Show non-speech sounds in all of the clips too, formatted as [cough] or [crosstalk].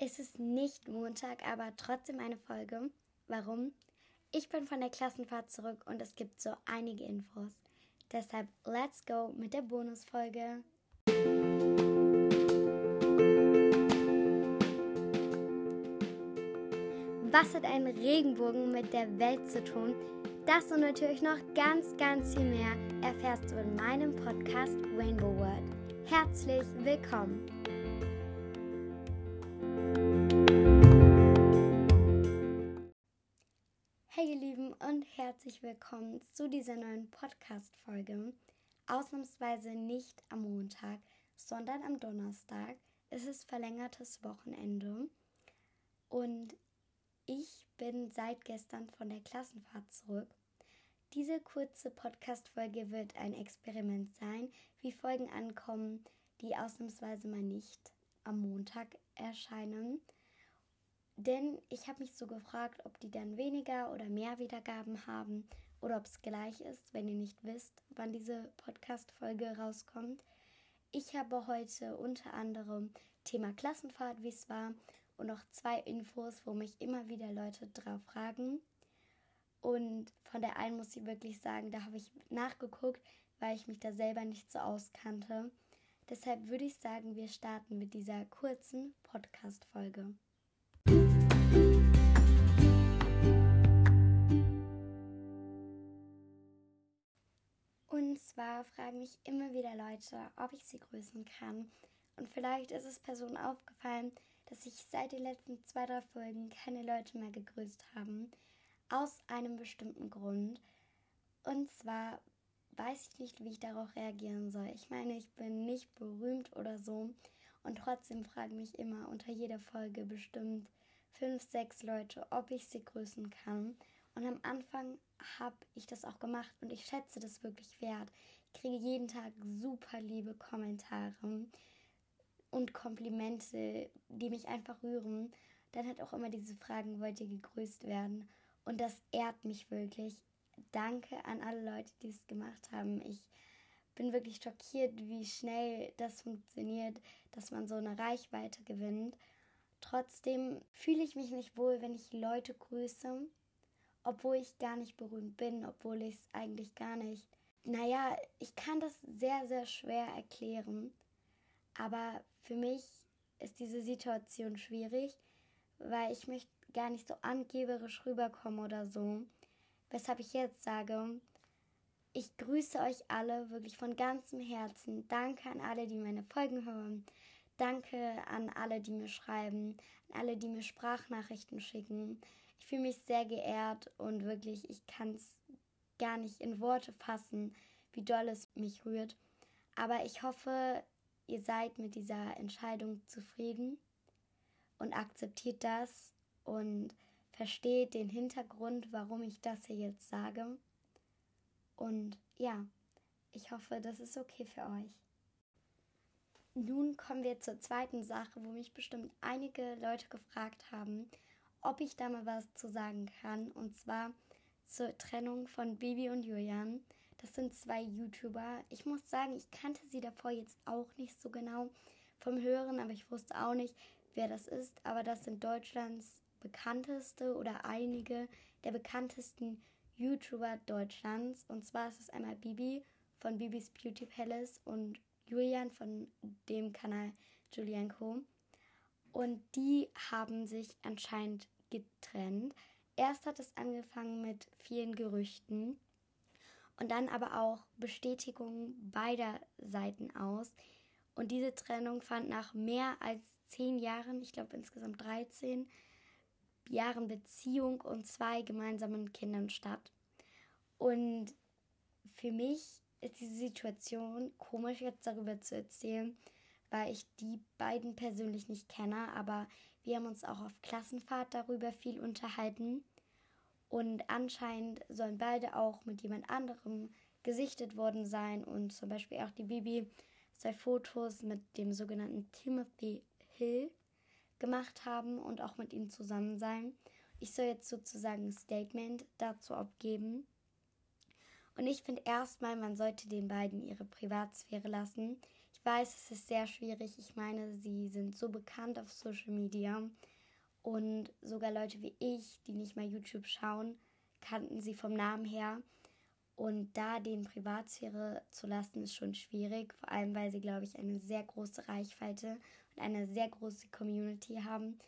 Es ist nicht Montag, aber trotzdem eine Folge. Warum? Ich bin von der Klassenfahrt zurück und es gibt so einige Infos. Deshalb let's go mit der Bonusfolge. Was hat ein Regenbogen mit der Welt zu tun? Das und natürlich noch ganz, ganz viel mehr erfährst du in meinem Podcast Rainbow World. Herzlich willkommen! Herzlich willkommen zu dieser neuen Podcast-Folge. Ausnahmsweise nicht am Montag, sondern am Donnerstag. Es ist verlängertes Wochenende und ich bin seit gestern von der Klassenfahrt zurück. Diese kurze Podcast-Folge wird ein Experiment sein, wie Folgen ankommen, die ausnahmsweise mal nicht am Montag erscheinen. Denn ich habe mich so gefragt, ob die dann weniger oder mehr Wiedergaben haben oder ob es gleich ist, wenn ihr nicht wisst, wann diese Podcast-Folge rauskommt. Ich habe heute unter anderem Thema Klassenfahrt, wie es war, und noch zwei Infos, wo mich immer wieder Leute drauf fragen. Und von der einen muss ich wirklich sagen, da habe ich nachgeguckt, weil ich mich da selber nicht so auskannte. Deshalb würde ich sagen, wir starten mit dieser kurzen Podcast-Folge. Und zwar fragen mich immer wieder Leute, ob ich sie grüßen kann. Und vielleicht ist es Personen aufgefallen, dass ich seit den letzten zwei, drei Folgen keine Leute mehr gegrüßt haben. Aus einem bestimmten Grund. Und zwar weiß ich nicht, wie ich darauf reagieren soll. Ich meine, ich bin nicht berühmt oder so. Und trotzdem fragen mich immer unter jeder Folge bestimmt fünf, sechs Leute, ob ich sie grüßen kann. Und am Anfang habe ich das auch gemacht und ich schätze das wirklich wert. Ich kriege jeden Tag super liebe Kommentare und Komplimente, die mich einfach rühren. Dann hat auch immer diese Fragen, wollt ihr gegrüßt werden? Und das ehrt mich wirklich. Danke an alle Leute, die es gemacht haben. Ich bin wirklich schockiert, wie schnell das funktioniert, dass man so eine Reichweite gewinnt. Trotzdem fühle ich mich nicht wohl, wenn ich Leute grüße, obwohl ich gar nicht berühmt bin, obwohl ich es eigentlich gar nicht. Naja, ich kann das sehr, sehr schwer erklären. Aber für mich ist diese Situation schwierig, weil ich möchte gar nicht so angeberisch rüberkommen oder so. Weshalb ich jetzt sage, ich grüße euch alle wirklich von ganzem Herzen. Danke an alle, die meine Folgen hören. Danke an alle, die mir schreiben, an alle, die mir Sprachnachrichten schicken. Ich fühle mich sehr geehrt und wirklich, ich kann es gar nicht in Worte fassen, wie doll es mich rührt. Aber ich hoffe, ihr seid mit dieser Entscheidung zufrieden und akzeptiert das und versteht den Hintergrund, warum ich das hier jetzt sage. Und ja, ich hoffe, das ist okay für euch. Nun kommen wir zur zweiten Sache, wo mich bestimmt einige Leute gefragt haben, ob ich da mal was zu sagen kann. Und zwar zur Trennung von Bibi und Julian. Das sind zwei YouTuber. Ich muss sagen, ich kannte sie davor jetzt auch nicht so genau vom Hören, aber ich wusste auch nicht, wer das ist. Aber das sind Deutschlands bekannteste oder einige der bekanntesten YouTuber Deutschlands. Und zwar ist es einmal Bibi von Bibis Beauty Palace und Julian von dem Kanal Julian Co. Und die haben sich anscheinend getrennt. Erst hat es angefangen mit vielen Gerüchten und dann aber auch Bestätigungen beider Seiten aus. Und diese Trennung fand nach mehr als zehn Jahren, ich glaube insgesamt 13 Jahren Beziehung und zwei gemeinsamen Kindern statt. Und für mich ist diese Situation komisch jetzt darüber zu erzählen, weil ich die beiden persönlich nicht kenne, aber wir haben uns auch auf Klassenfahrt darüber viel unterhalten. Und anscheinend sollen beide auch mit jemand anderem gesichtet worden sein. Und zum Beispiel auch die Bibi soll Fotos mit dem sogenannten Timothy Hill gemacht haben und auch mit ihm zusammen sein. Ich soll jetzt sozusagen ein Statement dazu abgeben. Und ich finde erstmal, man sollte den beiden ihre Privatsphäre lassen. Ich weiß, es ist sehr schwierig. Ich meine, sie sind so bekannt auf Social Media und sogar Leute wie ich, die nicht mal YouTube schauen, kannten sie vom Namen her. Und da den Privatsphäre zu lassen, ist schon schwierig, vor allem weil sie, glaube ich, eine sehr große Reichweite und eine sehr große Community haben.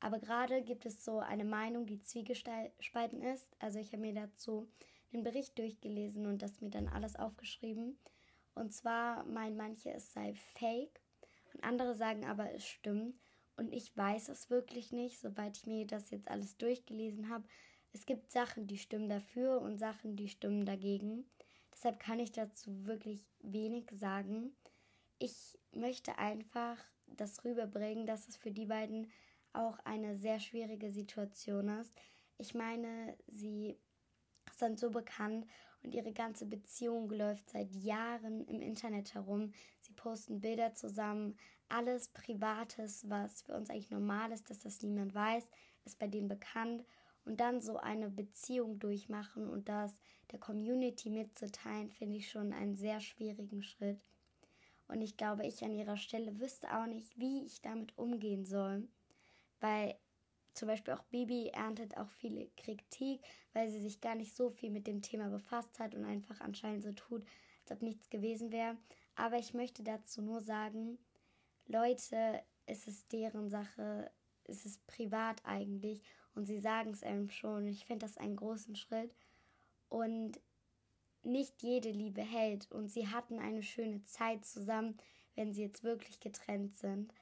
Aber gerade gibt es so eine Meinung, die zwiegespalten ist. Also ich habe mir dazu den Bericht durchgelesen und das mir dann alles aufgeschrieben. Und zwar meinen manche, es sei fake und andere sagen aber, es stimmt. Und ich weiß es wirklich nicht, soweit ich mir das jetzt alles durchgelesen habe, es gibt Sachen, die stimmen dafür und Sachen, die stimmen dagegen. Deshalb kann ich dazu wirklich wenig sagen. Ich möchte einfach das rüberbringen, dass es für die beiden auch eine sehr schwierige Situation ist. Ich meine, sie sind so bekannt und ihre ganze Beziehung läuft seit Jahren im Internet herum. Sie posten Bilder zusammen, alles Privates, was für uns eigentlich normal ist, dass das niemand weiß, ist bei denen bekannt und dann so eine Beziehung durchmachen und das der Community mitzuteilen, finde ich schon einen sehr schwierigen Schritt. Und ich glaube, ich an ihrer Stelle wüsste auch nicht, wie ich damit umgehen soll. Weil zum Beispiel auch Bibi erntet auch viele Kritik, weil sie sich gar nicht so viel mit dem Thema befasst hat und einfach anscheinend so tut, als ob nichts gewesen wäre. Aber ich möchte dazu nur sagen, Leute, es ist deren Sache, es ist privat eigentlich und sie sagen es einem schon. Ich finde das einen großen Schritt. Und nicht jede Liebe hält und sie hatten eine schöne Zeit zusammen, wenn sie jetzt wirklich getrennt sind.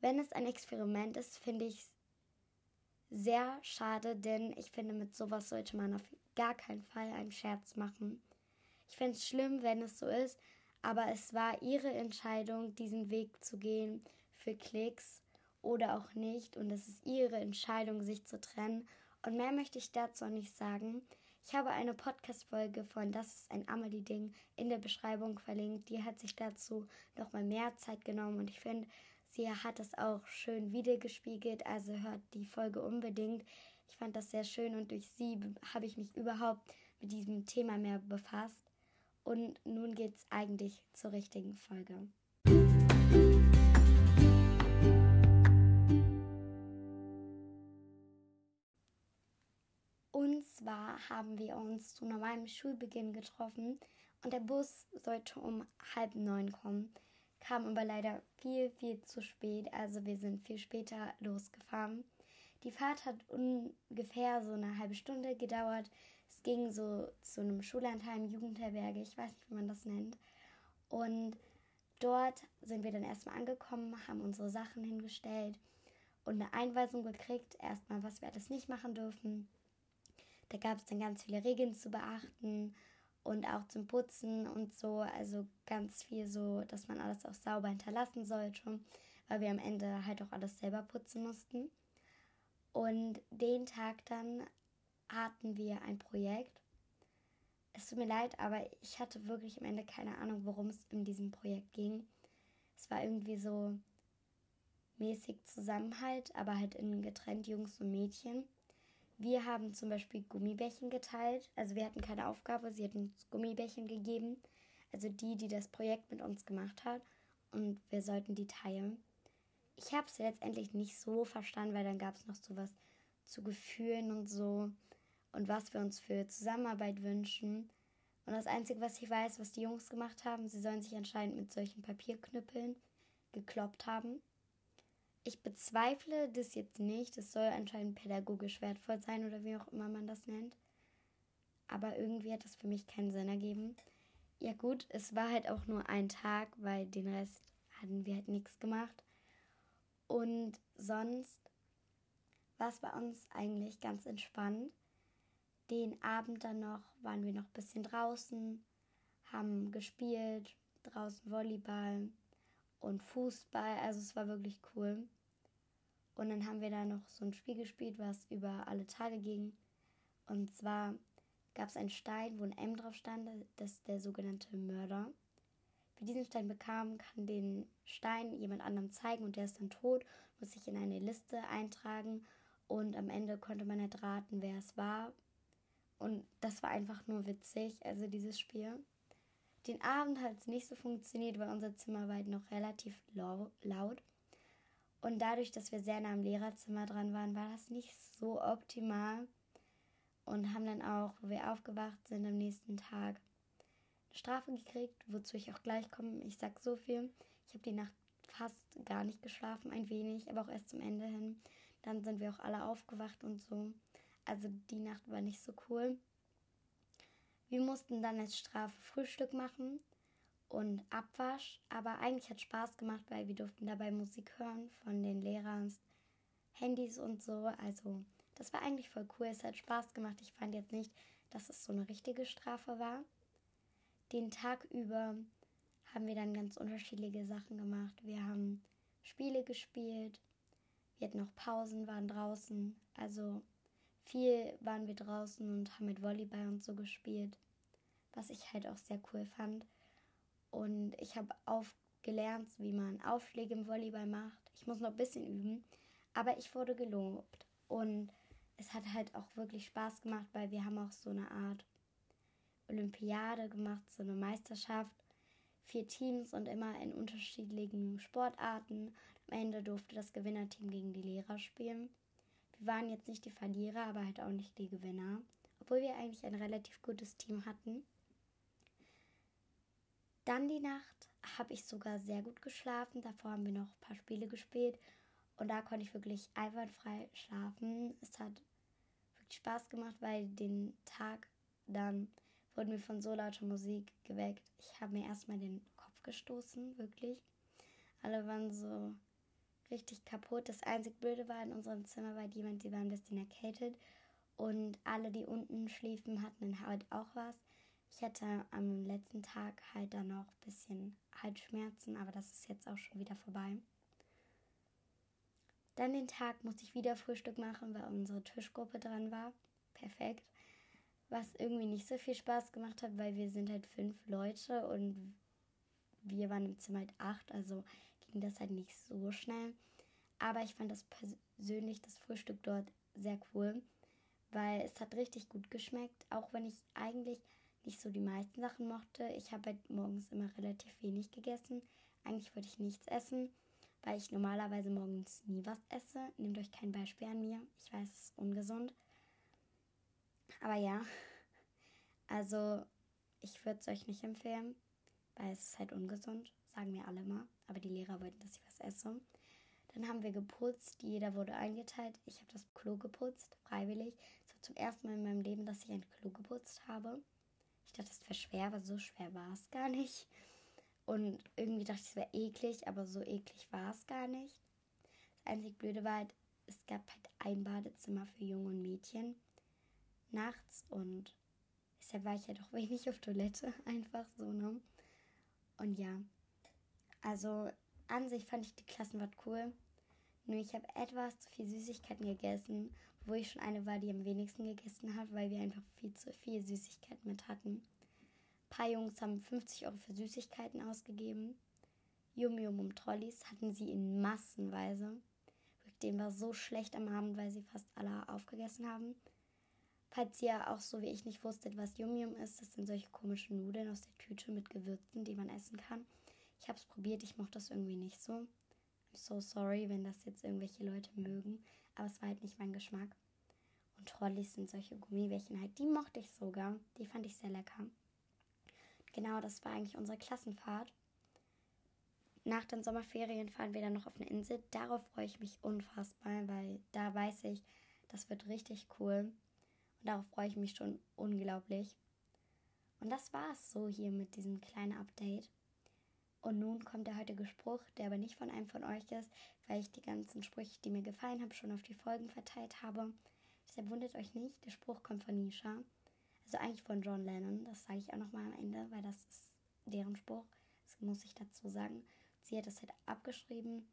Wenn es ein Experiment ist, finde ich es sehr schade, denn ich finde, mit sowas sollte man auf gar keinen Fall einen Scherz machen. Ich finde es schlimm, wenn es so ist, aber es war ihre Entscheidung, diesen Weg zu gehen für Klicks oder auch nicht. Und es ist ihre Entscheidung, sich zu trennen. Und mehr möchte ich dazu nicht sagen. Ich habe eine Podcast-Folge von Das ist ein Amelie-Ding in der Beschreibung verlinkt. Die hat sich dazu nochmal mehr Zeit genommen und ich finde, sie hat das auch schön wiedergespiegelt. Also hört die Folge unbedingt. Ich fand das sehr schön und durch sie habe ich mich überhaupt mit diesem Thema mehr befasst. Und nun geht es eigentlich zur richtigen Folge. zwar haben wir uns zu normalem Schulbeginn getroffen und der Bus sollte um halb neun kommen, kam aber leider viel, viel zu spät, also wir sind viel später losgefahren. Die Fahrt hat ungefähr so eine halbe Stunde gedauert. Es ging so zu einem Schullandheim, Jugendherberge, ich weiß nicht, wie man das nennt. Und dort sind wir dann erstmal angekommen, haben unsere Sachen hingestellt und eine Einweisung gekriegt, erstmal, was wir alles nicht machen dürfen. Da gab es dann ganz viele Regeln zu beachten und auch zum Putzen und so. Also ganz viel so, dass man alles auch sauber hinterlassen sollte, weil wir am Ende halt auch alles selber putzen mussten. Und den Tag dann hatten wir ein Projekt. Es tut mir leid, aber ich hatte wirklich am Ende keine Ahnung, worum es in diesem Projekt ging. Es war irgendwie so mäßig Zusammenhalt, aber halt in getrennt Jungs und Mädchen. Wir haben zum Beispiel Gummibärchen geteilt. Also wir hatten keine Aufgabe, sie hatten uns Gummibärchen gegeben. Also die, die das Projekt mit uns gemacht hat. Und wir sollten die teilen. Ich habe es letztendlich nicht so verstanden, weil dann gab es noch so was zu Gefühlen und so. Und was wir uns für Zusammenarbeit wünschen. Und das Einzige, was ich weiß, was die Jungs gemacht haben, sie sollen sich anscheinend mit solchen Papierknüppeln gekloppt haben. Ich bezweifle das jetzt nicht. Es soll anscheinend pädagogisch wertvoll sein oder wie auch immer man das nennt. Aber irgendwie hat das für mich keinen Sinn ergeben. Ja gut, es war halt auch nur ein Tag, weil den Rest hatten wir halt nichts gemacht. Und sonst war es bei uns eigentlich ganz entspannt. Den Abend dann noch waren wir noch ein bisschen draußen, haben gespielt, draußen Volleyball und Fußball. Also es war wirklich cool. Und dann haben wir da noch so ein Spiel gespielt, was über alle Tage ging. Und zwar gab es einen Stein, wo ein M drauf stand, das ist der sogenannte Mörder. Wer diesen Stein bekam, kann den Stein jemand anderem zeigen und der ist dann tot, muss sich in eine Liste eintragen und am Ende konnte man halt raten, wer es war. Und das war einfach nur witzig, also dieses Spiel. Den Abend hat es nicht so funktioniert, weil unser Zimmer war halt noch relativ laut. Und dadurch, dass wir sehr nah am Lehrerzimmer dran waren, war das nicht so optimal. Und haben dann auch, wo wir aufgewacht sind, am nächsten Tag eine Strafe gekriegt, wozu ich auch gleich komme. Ich sag so viel. Ich habe die Nacht fast gar nicht geschlafen, ein wenig, aber auch erst zum Ende hin. Dann sind wir auch alle aufgewacht und so. Also die Nacht war nicht so cool. Wir mussten dann als Strafe Frühstück machen und Abwasch, aber eigentlich hat Spaß gemacht, weil wir durften dabei Musik hören von den Lehrern, Handys und so. Also das war eigentlich voll cool. Es hat Spaß gemacht. Ich fand jetzt nicht, dass es so eine richtige Strafe war. Den Tag über haben wir dann ganz unterschiedliche Sachen gemacht. Wir haben Spiele gespielt, wir hatten noch Pausen, waren draußen. Also viel waren wir draußen und haben mit Volleyball und so gespielt, was ich halt auch sehr cool fand. Ich habe aufgelernt, wie man Aufschläge im Volleyball macht. Ich muss noch ein bisschen üben, aber ich wurde gelobt. Und es hat halt auch wirklich Spaß gemacht, weil wir haben auch so eine Art Olympiade gemacht, so eine Meisterschaft. Vier Teams und immer in unterschiedlichen Sportarten. Am Ende durfte das Gewinnerteam gegen die Lehrer spielen. Wir waren jetzt nicht die Verlierer, aber halt auch nicht die Gewinner. Obwohl wir eigentlich ein relativ gutes Team hatten. Dann die Nacht habe ich sogar sehr gut geschlafen. Davor haben wir noch ein paar Spiele gespielt. Und da konnte ich wirklich einwandfrei schlafen. Es hat wirklich Spaß gemacht, weil den Tag dann wurden wir von so lauter Musik geweckt. Ich habe mir erstmal den Kopf gestoßen, wirklich. Alle waren so richtig kaputt. Das einzig Blöde war in unserem Zimmer war jemand, die war ein bisschen erkältet. Und alle, die unten schliefen, hatten halt auch was. Ich hatte am letzten Tag halt dann noch ein bisschen Halsschmerzen, aber das ist jetzt auch schon wieder vorbei. Dann den Tag musste ich wieder Frühstück machen, weil unsere Tischgruppe dran war. Perfekt. Was irgendwie nicht so viel Spaß gemacht hat, weil wir sind halt fünf Leute und wir waren im Zimmer halt acht, also ging das halt nicht so schnell. Aber ich fand das persönlich, das Frühstück dort, sehr cool, weil es hat richtig gut geschmeckt, auch wenn ich eigentlich nicht so die meisten Sachen mochte. Ich habe halt morgens immer relativ wenig gegessen. Eigentlich wollte ich nichts essen, weil ich normalerweise morgens nie was esse. Nehmt euch kein Beispiel an mir. Ich weiß, es ist ungesund. Aber ja, [laughs] also ich würde es euch nicht empfehlen, weil es ist halt ungesund, sagen mir alle mal. Aber die Lehrer wollten, dass ich was esse. Dann haben wir geputzt, jeder wurde eingeteilt. Ich habe das Klo geputzt, freiwillig. Es war zum ersten Mal in meinem Leben, dass ich ein Klo geputzt habe. Ich dachte, es wäre schwer, aber so schwer war es gar nicht. Und irgendwie dachte ich, es wäre eklig, aber so eklig war es gar nicht. Das einzig Blöde war halt, es gab halt ein Badezimmer für Jungen und Mädchen nachts und deshalb war ich ja doch [laughs] wenig auf Toilette, einfach so, ne? Und ja, also an sich fand ich die Klassenfahrt cool. Nur ich habe etwas zu viel Süßigkeiten gegessen, wo ich schon eine war, die am wenigsten gegessen hat, weil wir einfach viel zu viel Süßigkeiten mit hatten. Ein paar Jungs haben 50 Euro für Süßigkeiten ausgegeben. Yum Yum und Trolleys hatten sie in Massenweise. Dem war so schlecht am Abend, weil sie fast alle aufgegessen haben. Falls ihr auch so wie ich nicht wusstet, was Yum Yum ist, das sind solche komischen Nudeln aus der Tüte mit Gewürzen, die man essen kann. Ich habe es probiert, ich mochte das irgendwie nicht so. I'm so sorry, wenn das jetzt irgendwelche Leute mögen, aber es war halt nicht mein Geschmack. Und Trolleys sind solche Gummibärchen halt, die mochte ich sogar. Die fand ich sehr lecker. Genau, das war eigentlich unsere Klassenfahrt. Nach den Sommerferien fahren wir dann noch auf eine Insel. Darauf freue ich mich unfassbar, weil da weiß ich, das wird richtig cool. Und darauf freue ich mich schon unglaublich. Und das war es so hier mit diesem kleinen Update. Und nun kommt der heutige Spruch, der aber nicht von einem von euch ist, weil ich die ganzen Sprüche, die mir gefallen haben, schon auf die Folgen verteilt habe. Deshalb wundert euch nicht, der Spruch kommt von Nisha. Also eigentlich von John Lennon. Das sage ich auch nochmal am Ende, weil das ist deren Spruch. Das muss ich dazu sagen. Sie hat das halt abgeschrieben.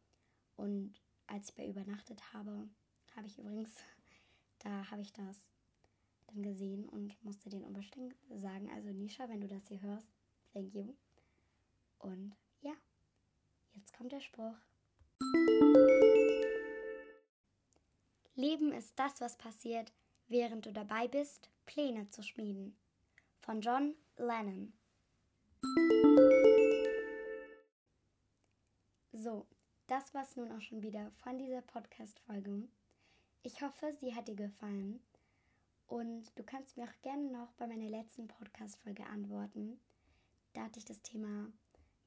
Und als ich bei übernachtet habe, habe ich übrigens, [laughs] da habe ich das dann gesehen und musste den unbedingt sagen. Also Nisha, wenn du das hier hörst, thank you. Und jetzt kommt der Spruch. Leben ist das, was passiert, während du dabei bist, Pläne zu schmieden. Von John Lennon. So, das war's nun auch schon wieder von dieser Podcast-Folge. Ich hoffe, sie hat dir gefallen. Und du kannst mir auch gerne noch bei meiner letzten Podcast-Folge antworten. Da hatte ich das Thema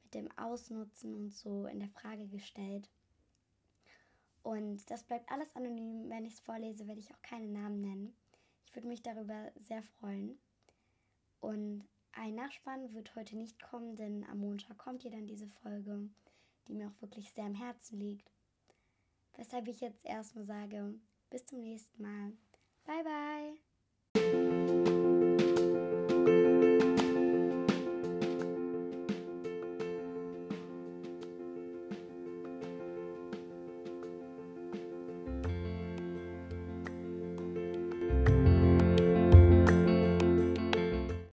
mit dem Ausnutzen und so in der Frage gestellt. Und das bleibt alles anonym. Wenn ich es vorlese, werde ich auch keine Namen nennen. Ich würde mich darüber sehr freuen. Und ein Nachspann wird heute nicht kommen, denn am Montag kommt hier dann diese Folge, die mir auch wirklich sehr am Herzen liegt. Weshalb ich jetzt erstmal sage, bis zum nächsten Mal. Bye bye.